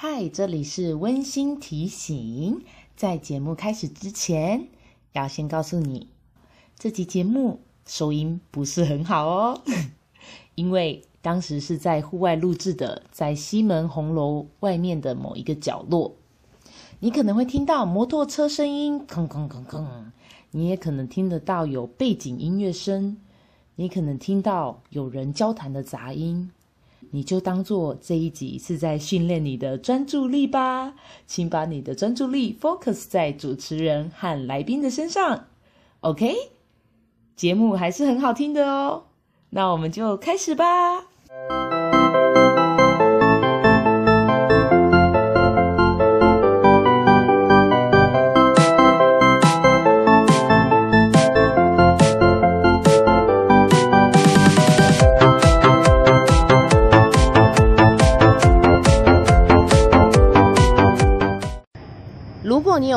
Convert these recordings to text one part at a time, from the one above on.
嗨，这里是温馨提醒，在节目开始之前，要先告诉你，这集节目收音不是很好哦，因为当时是在户外录制的，在西门红楼外面的某一个角落，你可能会听到摩托车声音，吭吭吭吭，你也可能听得到有背景音乐声，你可能听到有人交谈的杂音。你就当做这一集是在训练你的专注力吧，请把你的专注力 focus 在主持人和来宾的身上，OK？节目还是很好听的哦，那我们就开始吧。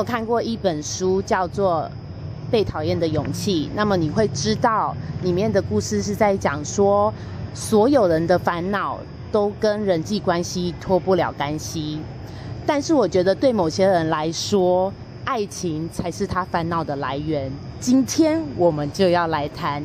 有看过一本书叫做《被讨厌的勇气》，那么你会知道里面的故事是在讲说，所有人的烦恼都跟人际关系脱不了干系，但是我觉得对某些人来说，爱情才是他烦恼的来源。今天我们就要来谈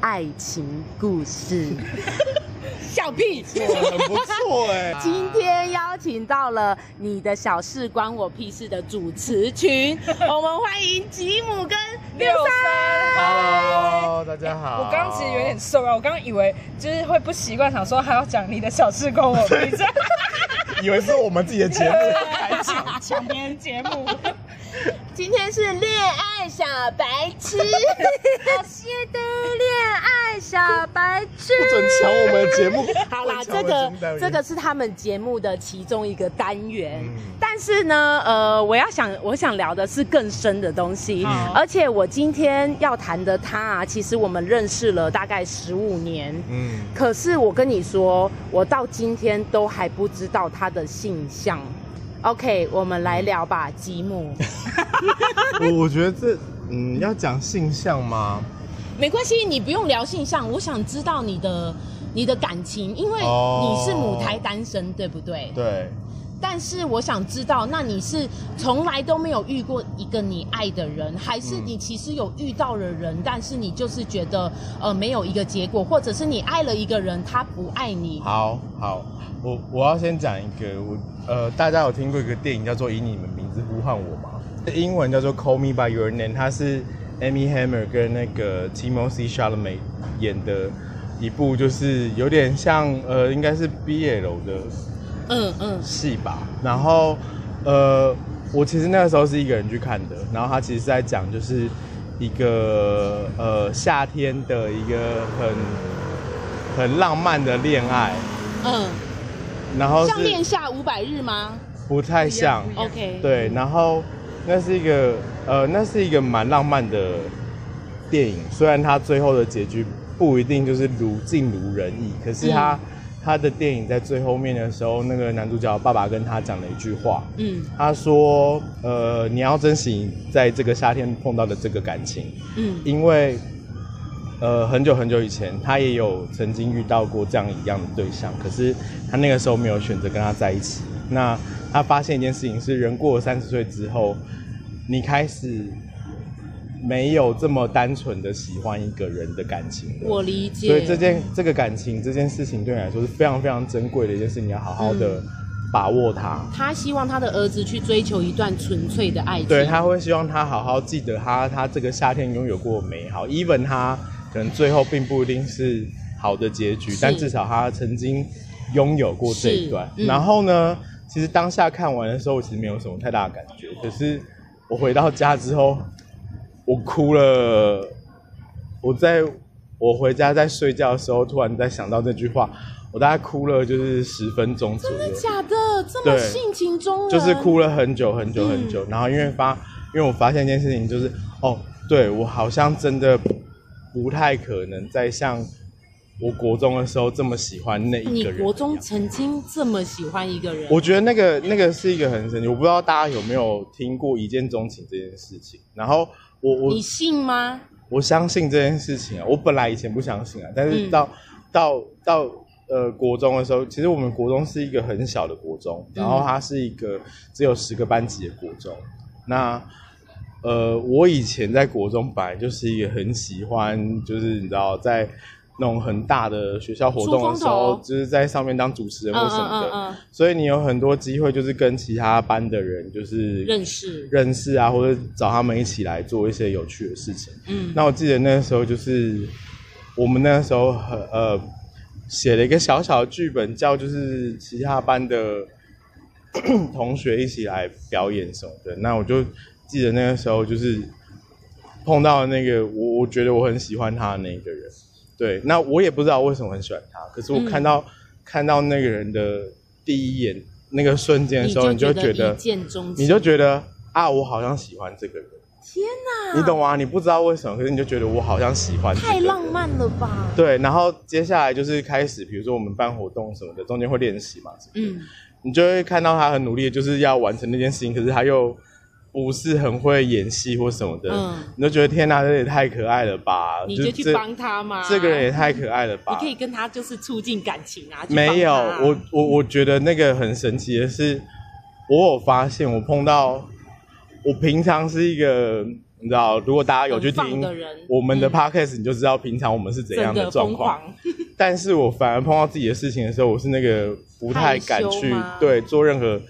爱情故事。笑屁，很不错哎！今天邀请到了你的小事关我屁事的主持群，我们欢迎吉姆跟六三。Hello，大家好。欸、我刚刚其实有点受啊，我刚刚以为就是会不习惯，想说还要讲你的小事关我屁事，以为是我们自己的节目，还抢抢别人节目。今天是恋爱小白痴，好谢的恋爱小白痴，不准抢我们的节目。好啦，这个这个是他们节目的其中一个单元，嗯、但是呢，呃，我要想我想聊的是更深的东西，嗯、而且我今天要谈的他啊，其实我们认识了大概十五年，嗯，可是我跟你说，我到今天都还不知道他的性向。OK，我们来聊吧，吉姆。我我觉得这，嗯，要讲性向吗？没关系，你不用聊性向。我想知道你的你的感情，因为你是母胎单身，对不对？对。但是我想知道，那你是从来都没有遇过一个你爱的人，还是你其实有遇到了人，嗯、但是你就是觉得呃没有一个结果，或者是你爱了一个人，他不爱你？好好，我我要先讲一个，我呃大家有听过一个电影叫做《以你们名字呼唤我》吗？英文叫做《Call Me by Your Name》，它是 Amy Hammer 跟那个 Timothée Chalamet 演的一部，就是有点像呃应该是 BL 的。嗯嗯，戏吧，然后，呃，我其实那个时候是一个人去看的，然后他其实是在讲就是一个呃夏天的一个很很浪漫的恋爱，嗯，然后像恋夏五百日吗？不太像，OK，对，然后那是一个呃那是一个蛮浪漫的电影，虽然它最后的结局不一定就是如尽如人意，可是它。嗯他的电影在最后面的时候，那个男主角爸爸跟他讲了一句话，嗯，他说，呃，你要珍惜在这个夏天碰到的这个感情，嗯，因为，呃，很久很久以前，他也有曾经遇到过这样一样的对象，可是他那个时候没有选择跟他在一起。那他发现一件事情是，人过了三十岁之后，你开始。没有这么单纯的喜欢一个人的感情，我理解。所以这件这个感情这件事情对你来说是非常非常珍贵的一件事，你要好好的把握它。嗯，他希望他的儿子去追求一段纯粹的爱情，对，他会希望他好好记得他他这个夏天拥有过美好，even 他可能最后并不一定是好的结局，但至少他曾经拥有过这一段。嗯，然后呢，其实当下看完的时候，其实没有什么太大的感觉，可是我回到家之后。我哭了，我在我回家在睡觉的时候，突然在想到这句话，我大概哭了就是十分钟左右。真的假的？这么性情中人？就是哭了很久很久很久。嗯、然后因为发，因为我发现一件事情，就是哦，对，我好像真的不太可能再像我国中的时候这么喜欢那一个人。你国中曾经这么喜欢一个人？我觉得那个那个是一个很神奇，我不知道大家有没有听过一见钟情这件事情，然后。我我你信吗？我相信这件事情啊，我本来以前不相信啊，但是到、嗯、到到呃国中的时候，其实我们国中是一个很小的国中，然后它是一个只有十个班级的国中。那呃，我以前在国中本来就是一个很喜欢，就是你知道在。那种很大的学校活动的时候，就是在上面当主持人或什么的，嗯嗯嗯嗯、所以你有很多机会，就是跟其他班的人就是认识认识啊，或者找他们一起来做一些有趣的事情。嗯，那我记得那个时候就是我们那个时候很呃写了一个小小的剧本，叫就是其他班的 同学一起来表演什么的。那我就记得那个时候就是碰到那个我我觉得我很喜欢他的那个人。对，那我也不知道为什么很喜欢他，可是我看到、嗯、看到那个人的第一眼那个瞬间的时候，你就觉得一见钟情，你就觉得啊，我好像喜欢这个人。天哪，你懂吗？你不知道为什么，可是你就觉得我好像喜欢。太浪漫了吧？对，然后接下来就是开始，比如说我们办活动什么的，中间会练习嘛，嗯，你就会看到他很努力，就是要完成那件事情，可是他又。不是很会演戏或什么的，嗯，你就觉得天哪，这也太可爱了吧？你就去帮他嘛。这个人也太可爱了吧？你可以跟他就是促进感情啊。没有，我我我觉得那个很神奇的是，我有发现我碰到，我平常是一个你知道，如果大家有去听我们的 podcast，你就知道平常我们是怎样的状况。但是我反而碰到自己的事情的时候，我是那个不太敢去对做任何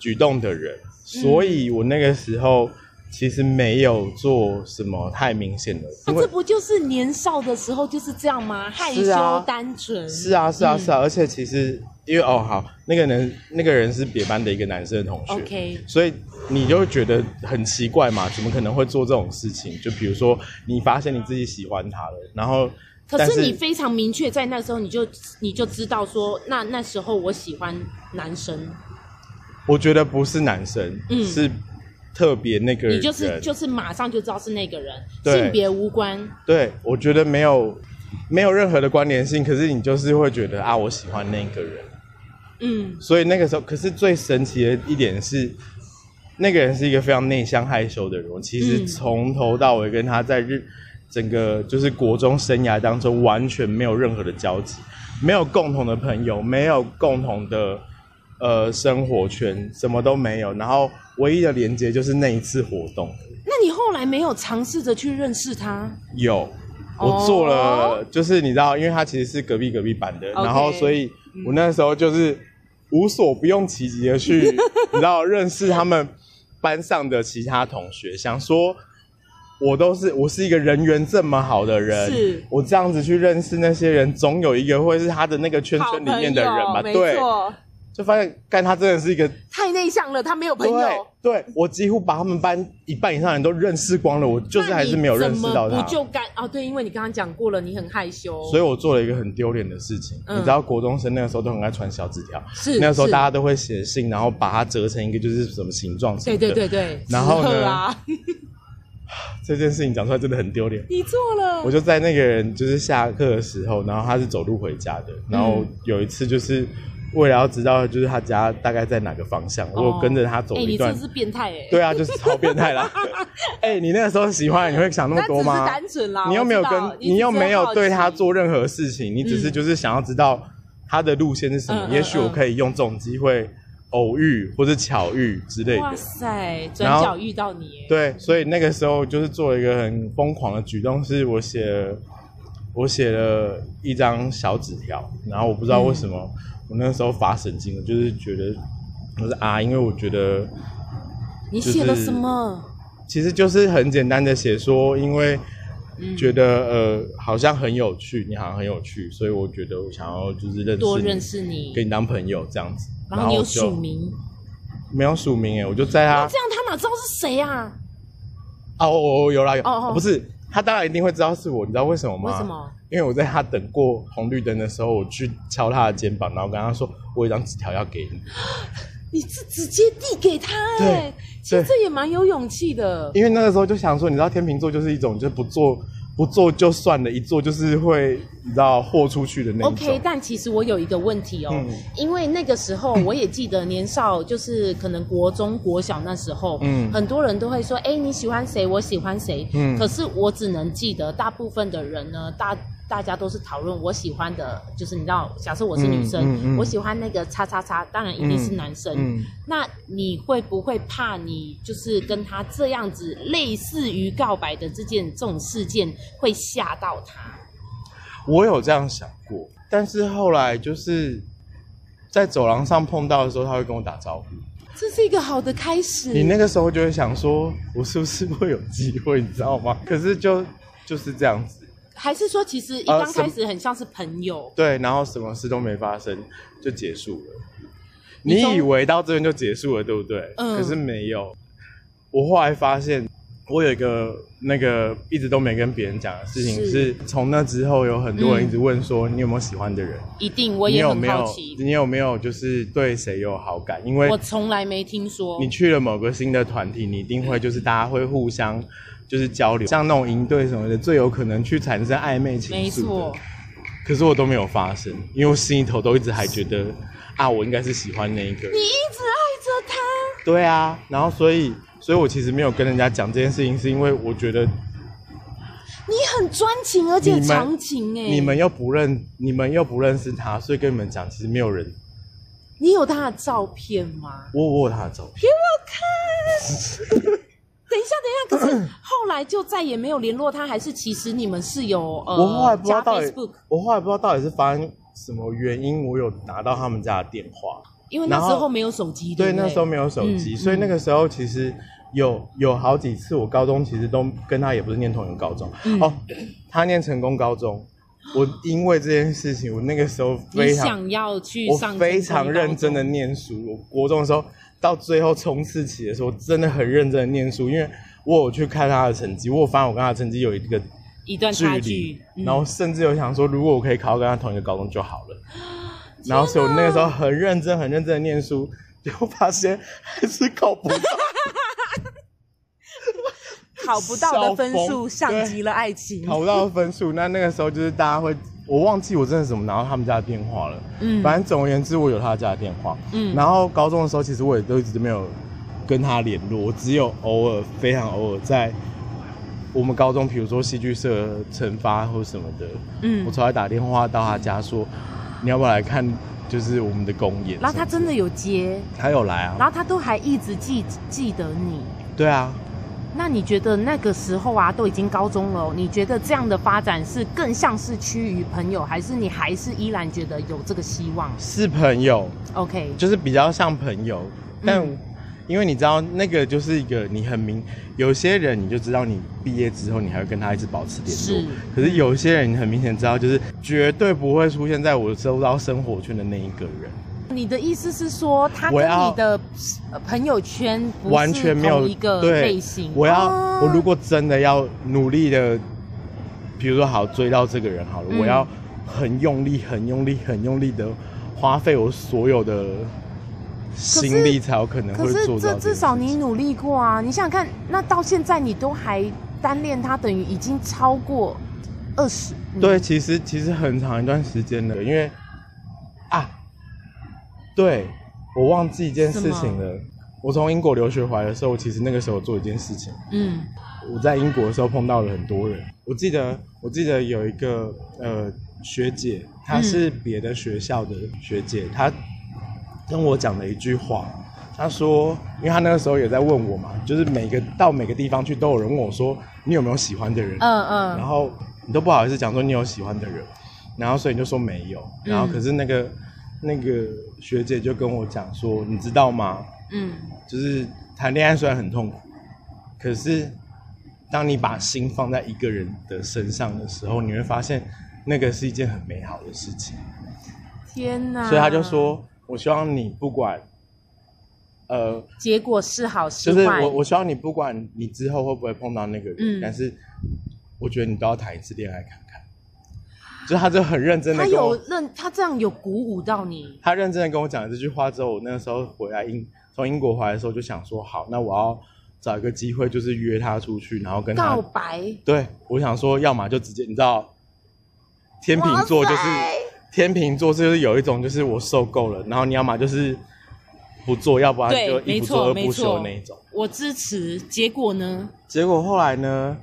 举动的人。所以我那个时候其实没有做什么太明显的。那、啊、这不就是年少的时候就是这样吗？害羞单纯。是啊，是啊，是啊。而且其实因为哦，好，那个人那个人是别班的一个男生的同学。OK。所以你就会觉得很奇怪嘛？怎么可能会做这种事情？就比如说你发现你自己喜欢他了，然后可是你非常明确，在那时候你就你就知道说，那那时候我喜欢男生。我觉得不是男生，嗯，是特别那个人，你就是就是马上就知道是那个人，性别无关。对，我觉得没有没有任何的关联性，可是你就是会觉得啊，我喜欢那个人，嗯，所以那个时候，可是最神奇的一点是，那个人是一个非常内向害羞的人，我其实从头到尾跟他在日整个就是国中生涯当中完全没有任何的交集，没有共同的朋友，没有共同的。呃，生活圈什么都没有，然后唯一的连接就是那一次活动。那你后来没有尝试着去认识他？有，我做了，就是你知道，因为他其实是隔壁隔壁班的.然后所以我那时候就是无所不用其极的去，你知道，认识他们班上的其他同学，想说我都是我是一个人缘这么好的人，是我这样子去认识那些人，总有一个会是他的那个圈圈里面的人吧？对。就发现，干他真的是一个太内向了，他没有朋友。对，对我几乎把他们班一半以上人都认识光了，我就是还是没有认识到他。不就干哦，对，因为你刚刚讲过了，你很害羞，所以我做了一个很丢脸的事情。嗯、你知道，国中生那个时候都很爱传小纸条，是那个时候大家都会写信，然后把它折成一个就是什么形状。对对对对，然后呢？啊、这件事情讲出来真的很丢脸。你做了，我就在那个人就是下课的时候，然后他是走路回家的，然后有一次就是。为了要知道，就是他家大概在哪个方向，我跟着他走一段。哎，你真是变态哎！对啊，就是超变态啦。哎，你那个时候喜欢，你会想那么多吗？单纯啦。你又没有跟，你又没有对他做任何事情，你只是就是想要知道他的路线是什么。也许我可以用这种机会偶遇或者巧遇之类的。哇塞，转角遇到你。对，所以那个时候就是做了一个很疯狂的举动，是我写了，我写了一张小纸条，然后我不知道为什么。我那时候发神经了，就是觉得，我是啊，因为我觉得，你写了什么？其实就是很简单的写说，因为觉得、嗯、呃好像很有趣，你好像很有趣，所以我觉得我想要就是认识，多认识你，跟你当朋友这样子。然后你有署名？没有署名哎，我就在他这样，他哪知道是谁啊？哦，哦，有啦有，哦哦，不是。他当然一定会知道是我，你知道为什么吗？为什么？因为我在他等过红绿灯的时候，我去敲他的肩膀，然后跟他说：“我有一张纸条要给你。”你是直接递给他哎、欸？其实这也蛮有勇气的。因为那个时候就想说，你知道天秤座就是一种就是不做。不做就算了，一做就是会你知道豁出去的那种。OK，但其实我有一个问题哦，嗯、因为那个时候我也记得年少，就是可能国中、国小那时候，嗯，很多人都会说，哎、欸，你喜欢谁？我喜欢谁？嗯，可是我只能记得大部分的人呢，大大家都是讨论我喜欢的，就是你知道，假设我是女生，嗯嗯嗯、我喜欢那个叉叉叉，当然一定是男生。嗯嗯、那你会不会怕你就是跟他这样子类似于告白的这件这种事件会吓到他？我有这样想过，但是后来就是在走廊上碰到的时候，他会跟我打招呼。这是一个好的开始。你那个时候就会想说，我是不是会有机会，你知道吗？可是就就是这样子。还是说，其实一刚开始很像是朋友。呃、对，然后什么事都没发生就结束了。你，你以为到这边就结束了，对不对？嗯。可是没有。我后来发现。我有一个那个一直都没跟别人讲的事情，是从那之后有很多人一直问说，你有没有喜欢的人？一定，我也很好奇。你有没有就是对谁有好感？因为我从来没听说。你去了某个新的团体，你一定会就是大家会互相就是交流，像那种营队什么的，最有可能去产生暧昧情愫的。没错。可是我都没有发生，因为我心里头都一直还觉得啊，我应该是喜欢那一个人。你一直爱着他。对啊，然后所以。所以我其实没有跟人家讲这件事情，是因为我觉得你很专情，而且长情哎。你们又不认，你们又不认识他，所以跟你们讲，其实没有人。你有他的照片吗？我我有他的照片。给我看。等一下，等一下，可是后来就再也没有联络他，还是其实你们是有呃？我后来不知道到底，我后来不知道到底是发生什么原因，我有拿到他们家的电话。因为那时候没有手机，对，那时候没有手机，所以那个时候其实有有好几次，我高中其实都跟他也不是念同一个高中哦，他念成功高中，我因为这件事情，我那个时候非常想要去上，我非常认真的念书。我国中的时候到最后冲刺期的时候，真的很认真的念书，因为我有去看他的成绩，我发现我跟他的成绩有一个一段差距，然后甚至有想说，如果我可以考跟他同一个高中就好了。然后所以我那个时候很认真、很认真的念书，结果发现还是考不到，考不到的分数像极了爱情。考不到的分数，那那个时候就是大家会，我忘记我真的怎么拿到他们家的电话了。嗯，反正总而言之，我有他家的电话。嗯，然后高中的时候，其实我也都一直都没有跟他联络，我只有偶尔、非常偶尔在我们高中，比如说戏剧社惩罚或什么的，嗯，我才会打电话到他家说。你要不要来看？就是我们的公演。然后他真的有接，他有来啊。然后他都还一直记记得你。对啊。那你觉得那个时候啊，都已经高中了，你觉得这样的发展是更像是趋于朋友，还是你还是依然觉得有这个希望？是朋友。OK。就是比较像朋友，但。嗯因为你知道，那个就是一个你很明，有些人你就知道，你毕业之后你还会跟他一直保持联络。是。可是有些人你很明显知道，就是绝对不会出现在我周遭生活圈的那一个人。你的意思是说，他跟你的朋友圈完全没有一个类型？我要，我如果真的要努力的，比如说好追到这个人好了，嗯、我要很用力、很用力、很用力的花费我所有的。心力才有可能会做到。可是这至少你努力过啊！你想想看，那到现在你都还单恋他，等于已经超过二十。对，其实其实很长一段时间了，因为啊，对，我忘记一件事情了。我从英国留学回来的时候，其实那个时候做一件事情。嗯，我在英国的时候碰到了很多人。我记得，我记得有一个呃学姐，她是别的学校的学姐，她。跟我讲了一句话，他说，因为他那个时候也在问我嘛，就是每个到每个地方去都有人问我说，你有没有喜欢的人？嗯嗯。然后你都不好意思讲说你有喜欢的人，然后所以你就说没有。然后可是那个、嗯、那个学姐就跟我讲说，你知道吗？嗯。就是谈恋爱虽然很痛苦，可是当你把心放在一个人的身上的时候，你会发现那个是一件很美好的事情。天哪！所以他就说。我希望你不管，呃，结果是好是坏，就是我我希望你不管你之后会不会碰到那个人，嗯，但是我觉得你都要谈一次恋爱看看。就他就很认真的，他有认他这样有鼓舞到你。他认真的跟我讲了这句话之后，我那个时候回来英从英国回来的时候就想说，好，那我要找一个机会，就是约他出去，然后跟他告白。对，我想说，要么就直接，你知道，天秤座就是。天秤座就是有一种，就是我受够了，然后你要么就是不做，要不然就一不做二不休那一种。我支持。结果呢？结果后来呢？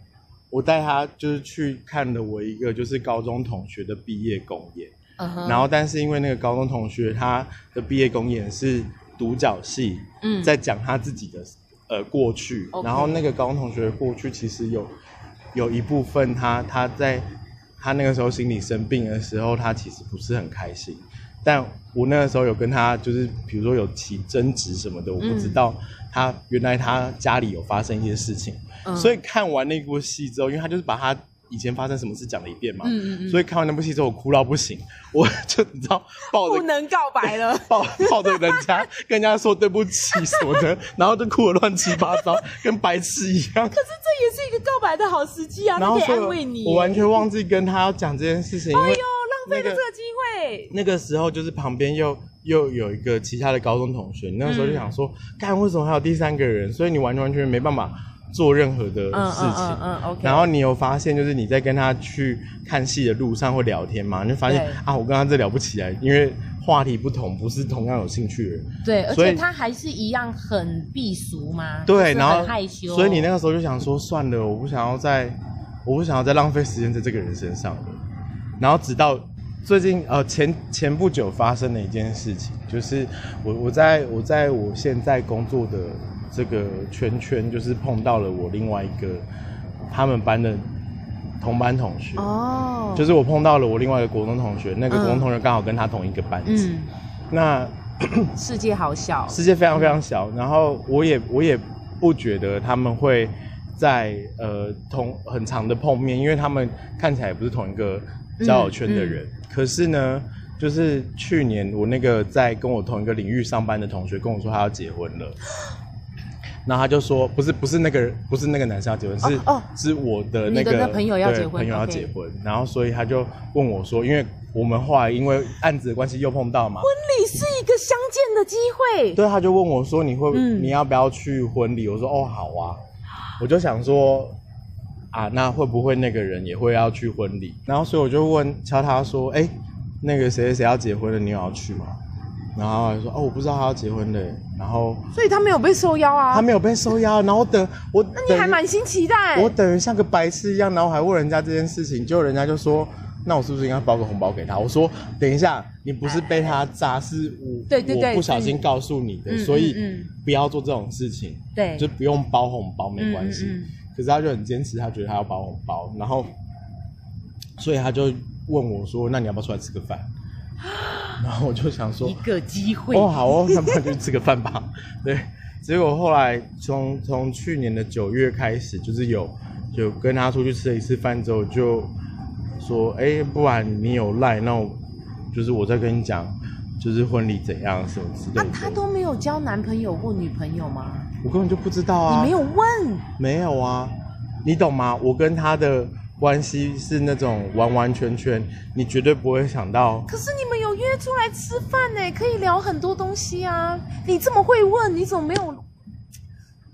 我带他就是去看了我一个就是高中同学的毕业公演，uh huh. 然后但是因为那个高中同学他的毕业公演是独角戏，嗯，在讲他自己的呃过去.然后那个高中同学的过去其实有有一部分他他在他那个时候心里生病的时候，他其实不是很开心。但我那个时候有跟他，就是比如说有起争执什么的，我不知道他原来他家里有发生一些事情，嗯、所以看完那部戏之后，因为他就是把他以前发生什么事讲了一遍嘛，嗯嗯嗯，所以看完那部戏之后，我哭到不行，我就你知道抱着不能告白了，抱抱着人家 跟人家说对不起什么的，然后就哭得乱七八糟，跟白痴一样。可是这也是一个告白的好时机啊，然后可以安慰你。我完全忘记跟他要讲这件事情，哎呦，浪费了这个机会，那个时候就是旁边又又有一个其他的高中同学，那个时候就想说，干、嗯、为什么还有第三个人？所以你完全完全全没办法做任何的事情。嗯嗯，嗯，嗯 okay、然后你有发现，就是你在跟他去看戏的路上会聊天嘛？你就发现啊，我跟他这聊不起来，因为话题不同，不是同样有兴趣的人。对，而且他还是一样很避俗嘛。对，然后害羞。所以你那个时候就想说，算了，我不想要再，我不想要再浪费时间在这个人身上了。然后直到。最近呃前前不久发生的一件事情，就是我我在我在我现在工作的这个圈圈，就是碰到了我另外一个他们班的同班同学。哦，就是我碰到了我另外一个国中同学，那个国中同学刚好跟他同一个班级，嗯、那 世界好小，世界非常非常小，然后我也我也不觉得他们会在呃同很长的碰面，因为他们看起来也不是同一个交友圈的人。嗯嗯。可是呢，就是去年我那个在跟我同一个领域上班的同学跟我说他要结婚了，然后他就说不是不是那个不是那个男生要结婚，是哦是我的那个朋友要结婚，朋友要结婚，然后所以他就问我说，因为我们后来因为案子的关系又碰到嘛，婚礼是一个相见的机会，对，他就问我说你会你要不要去婚礼？我说哦好啊，我就想说。啊，那会不会那个人也会要去婚礼？然后所以我就问敲他说：“哎、欸，那个谁谁谁要结婚了，你有要去吗？”然后还说：“哦，我不知道他要结婚的。”然后所以他没有被受邀啊？他没有被受邀。然后等我，那你还满心期待？我等于像个白痴一样，然后还问人家这件事情，结果人家就说：“那我是不是应该包个红包给他？”我说：“等一下，你不是被他诈，是我对对对，我不小心告诉你的，所以不要做这种事情。对，就不用包红包，没关系。”可是他就很坚持，他觉得他要包红包，然后，所以他就问我说：“那你要不要出来吃个饭？” 然后我就想说：“一个机会哦，好哦，那不然就吃个饭吧。”对，结果后来从从去年的九月开始，就是有就跟他出去吃了一次饭之后，就说：“哎，不然你有赖，那我就是我再跟你讲，就是婚礼怎样什么之类的。”那他都没有交男朋友或女朋友吗？我根本就不知道啊！你没有问？没有啊，你懂吗？我跟他的关系是那种完完全全，你绝对不会想到。可是你们有约出来吃饭呢，可以聊很多东西啊！你这么会问，你怎么没有？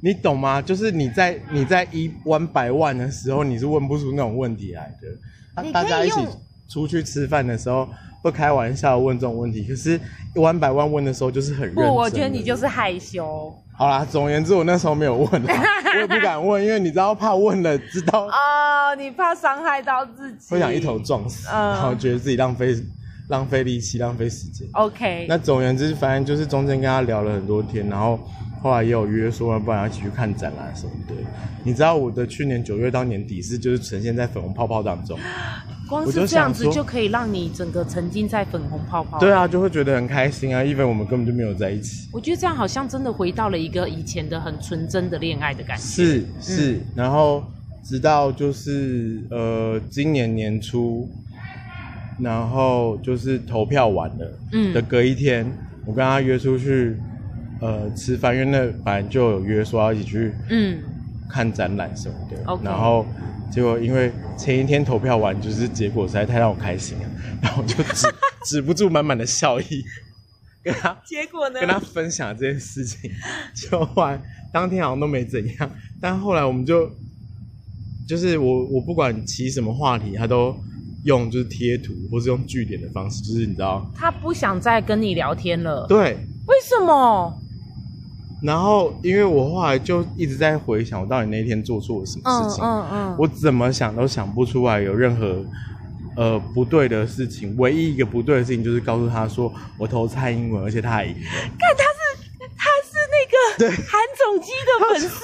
你懂吗？就是你在你在一万百万的时候，你是问不出那种问题来的。大家一起出去吃饭的时候。不开玩笑问这种问题，可是一万百万问的时候就是很认真。不，我觉得你就是害羞。好啦，总而言之，我那时候没有问，我也不敢问，因为你知道怕问了，知道啊、哦，你怕伤害到自己，会想一头撞死，嗯、然后觉得自己浪费浪费力气、浪费时间。OK，那总而言之，反正就是中间跟他聊了很多天，然后后来也有约说，不然要一起去看展览什么的。你知道我的去年九月到年底是就是呈现在粉红泡泡当中。光是这样子就可以让你整个沉浸在粉红泡泡。对啊，就会觉得很开心啊，因为我们根本就没有在一起。我觉得这样好像真的回到了一个以前的很纯真的恋爱的感觉。是是，嗯、然后直到就是呃今年年初，然后就是投票完了，嗯，的隔一天，我跟他约出去呃吃饭，因为那反正就有约说要一起去嗯看展览什么的，嗯、然后。结果因为前一天投票完，就是结果实在太让我开心了，然后我就止 止不住满满的笑意，跟他结果呢，跟他分享这件事情，就后来当天好像都没怎样，但后来我们就就是我我不管起什么话题，他都用就是贴图或是用句点的方式，就是你知道，他不想再跟你聊天了，对，为什么？然后因为我后来就一直在回想，我到底那天做错了什么事情，嗯嗯，我怎么想都想不出来有任何呃不对的事情。唯一一个不对的事情就是告诉他说我投蔡英文，而且他还赢了。看他是他是那个韩总机的粉丝。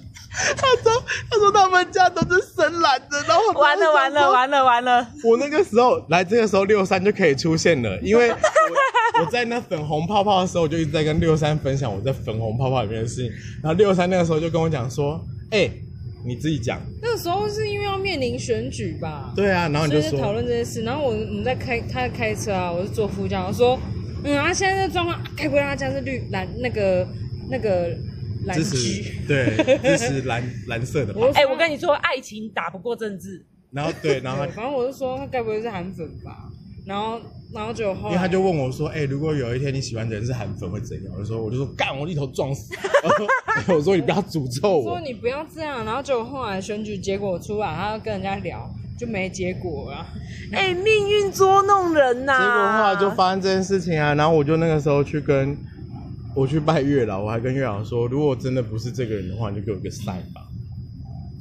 他说：“他说他们家都是深蓝的，然后完了完了完了完了！我那个时候来这个时候六三就可以出现了，因为我，在那粉红泡泡的时候，我就一直在跟六三分享我在粉红泡泡里面的事情。然后六三那个时候就跟我讲说：‘哎、欸，你自己讲。’那个时候是因为要面临选举吧？对啊，然后你就说讨论这件事。然后我我们在开他在开车啊，我是坐副驾，我说：‘嗯啊，现在这状况，该不会他家是绿蓝那个那个？’支持对，支持蓝 蓝色的。哎、欸，我跟你说，爱情打不过政治。然后对，然后反正我就说，他该不会是韩粉吧？然后，然后就后来，因为他就问我说：“哎、欸，如果有一天你喜欢的人是韩粉，会怎样？”我就说：“我就说干，我一头撞死。”我说：“你不要诅咒我。”说你不要这样。然后就后来选举结果出来，他要跟人家聊，就没结果了。哎、欸，命运捉弄人呐、啊！结果后来就发生这件事情啊。然后我就那个时候去跟。我去拜月老，我还跟月老说，如果真的不是这个人的话，你就给我一个赛吧。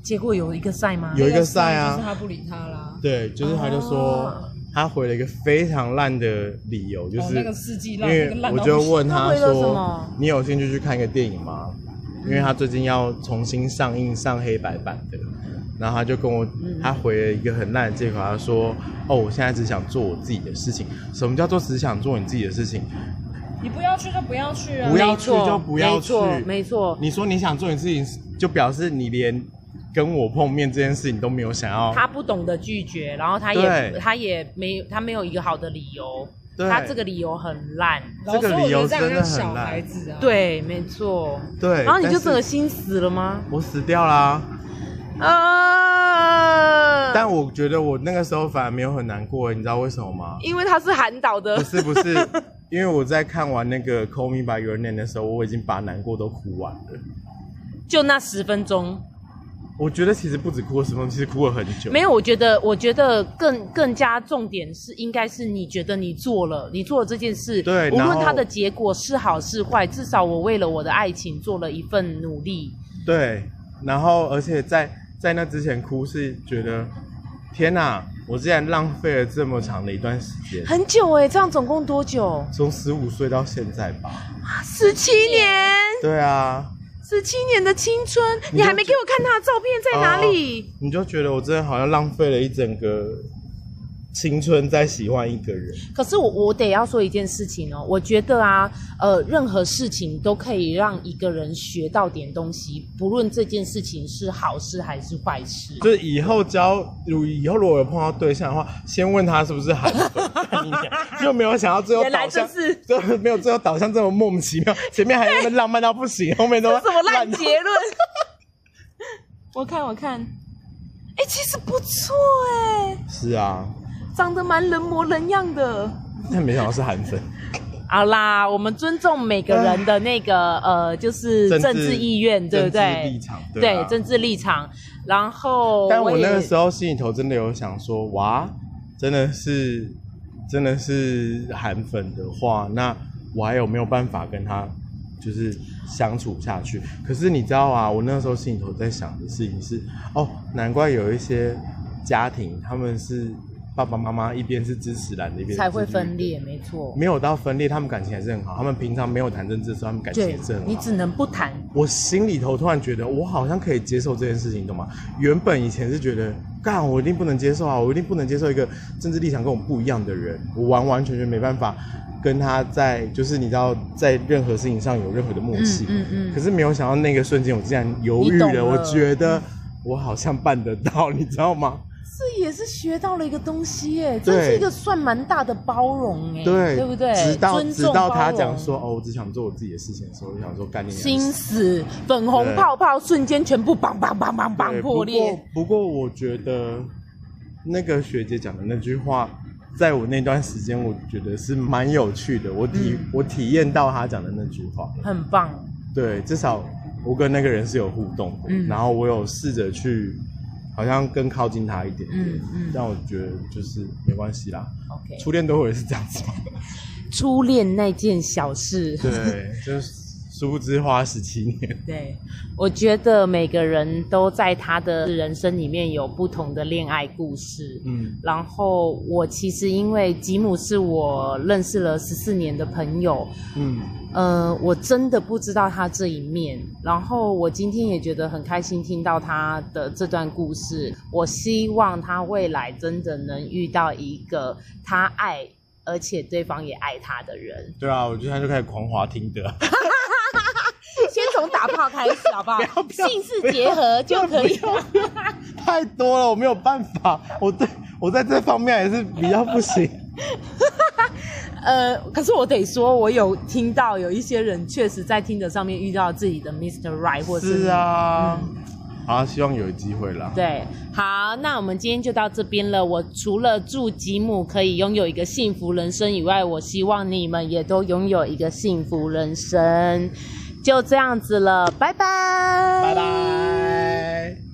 结果有一个赛吗？有一个赛啊，就是他不理他啦。对，就是他就说他回了一个非常烂的理由，就是那个世纪烂，因为我就问他说，你有兴趣去看一个电影吗？因为他最近要重新上映上黑白版的，然后他就跟我，他回了一个很烂的借口，他说，哦，我现在只想做我自己的事情。什么叫做只想做你自己的事情？你不要去就不要去啊！不要去就不要去，没错。你说你想做你自己，就表示你连跟我碰面这件事情都没有想要。他不懂得拒绝，然后他也他也没他没有一个好的理由，他这个理由很烂。这个理由真的很烂。小孩子啊，对，没错。对，然后你就整个心死了吗？我死掉啦！啊！但我觉得我那个时候反而没有很难过，你知道为什么吗？因为他是韩导的。不是不是。因为我在看完那个《Call Me by Your Name》的时候，我已经把难过都哭完了。就那十分钟，我觉得其实不止哭了十分钟，其实哭了很久。没有，我觉得，我觉得更更加重点是，应该是你觉得你做了，你做了这件事，对，无论它的结果是好是坏，至少我为了我的爱情做了一份努力。对，然后而且在在那之前哭是觉得，天哪！我竟然浪费了这么长的一段时间，很久哎，这样总共多久？从十五岁到现在吧，十七年。对啊，十七年的青春，你，还没给我看他的照片在哪里？哦，你就觉得我真的好像浪费了一整个。青春在喜欢一个人，可是我我得要说一件事情哦，我觉得啊，呃，任何事情都可以让一个人学到点东西，不论这件事情是好事还是坏事。就是以后交，如以后如果有碰到对象的话，先问他是不是韩粉，就没有想到最后导向是，就没有最后导向这么莫名其妙，前面还那么浪漫到不行，后面都什么烂结论？我看我看，哎、欸，其实不错哎、欸，是啊。长得蛮人模人样的，但没想到是韩粉。好啦，我们尊重每个人的那个呃，就是政治意愿，对不对？政治立场，对，对，政治立场。然后，但我那个时候心里头真的有想说，哇，真的是，真的是韩粉的话，那我还有没有办法跟他就是相处下去？可是你知道啊，我那个时候心里头在想的事情是，哦，难怪有一些家庭他们是。爸爸妈妈一边是支持蓝的，一边才会分裂，没错。没有到分裂，他们感情还是很好。他们平常没有谈政治的时候，他们感情也是很好。你只能不谈。我心里头突然觉得，我好像可以接受这件事情，懂吗？原本以前是觉得，干，我一定不能接受啊，我一定不能接受一个政治立场跟我不一样的人，我完完全全没办法跟他在，就是你知道，在任何事情上有任何的默契。嗯嗯，嗯。可是没有想到那个瞬间，我竟然犹豫了，了。我觉得我好像办得到，你知道吗？这也是学到了一个东西耶，这是一个算蛮大的包容哎，对，对不对？直到直到他讲说哦，我只想做我自己的事情的时候，我就想说概念心死，粉红泡泡瞬间全部砰砰砰砰砰破裂。不过，不过我觉得那个学姐讲的那句话，在我那段时间，我觉得是蛮有趣的。我体、嗯、我体验到她讲的那句话很棒。对，至少我跟那个人是有互动的，嗯、然后我有试着去。好像更靠近他一点点，嗯嗯，但我觉得就是没关系啦。初恋都会是这样子？初恋那件小事，对，就是殊不知花十七年。对，我觉得每个人都在他的人生里面有不同的恋爱故事。嗯，然后我其实因为吉姆是我认识了十四年的朋友。嗯。呃，我真的不知道他这一面，然后我今天也觉得很开心听到他的这段故事。我希望他未来真的能遇到一个他爱，而且对方也爱他的人。对啊，我觉得他就开始狂滑听的，先 从打炮开始好不好？不要性事结合就可以了。太多了，我没有办法，我对我在这方面也是比较不行。呃，可是我得说，我有听到有一些人确实在听的上面遇到自己的 Mr. Right，或者是，是啊，嗯、好，希望有机会啦。对，好，那我们今天就到这边了。我除了祝吉姆可以拥有一个幸福人生以外，我希望你们也都拥有一个幸福人生。就这样子了，拜拜，拜拜。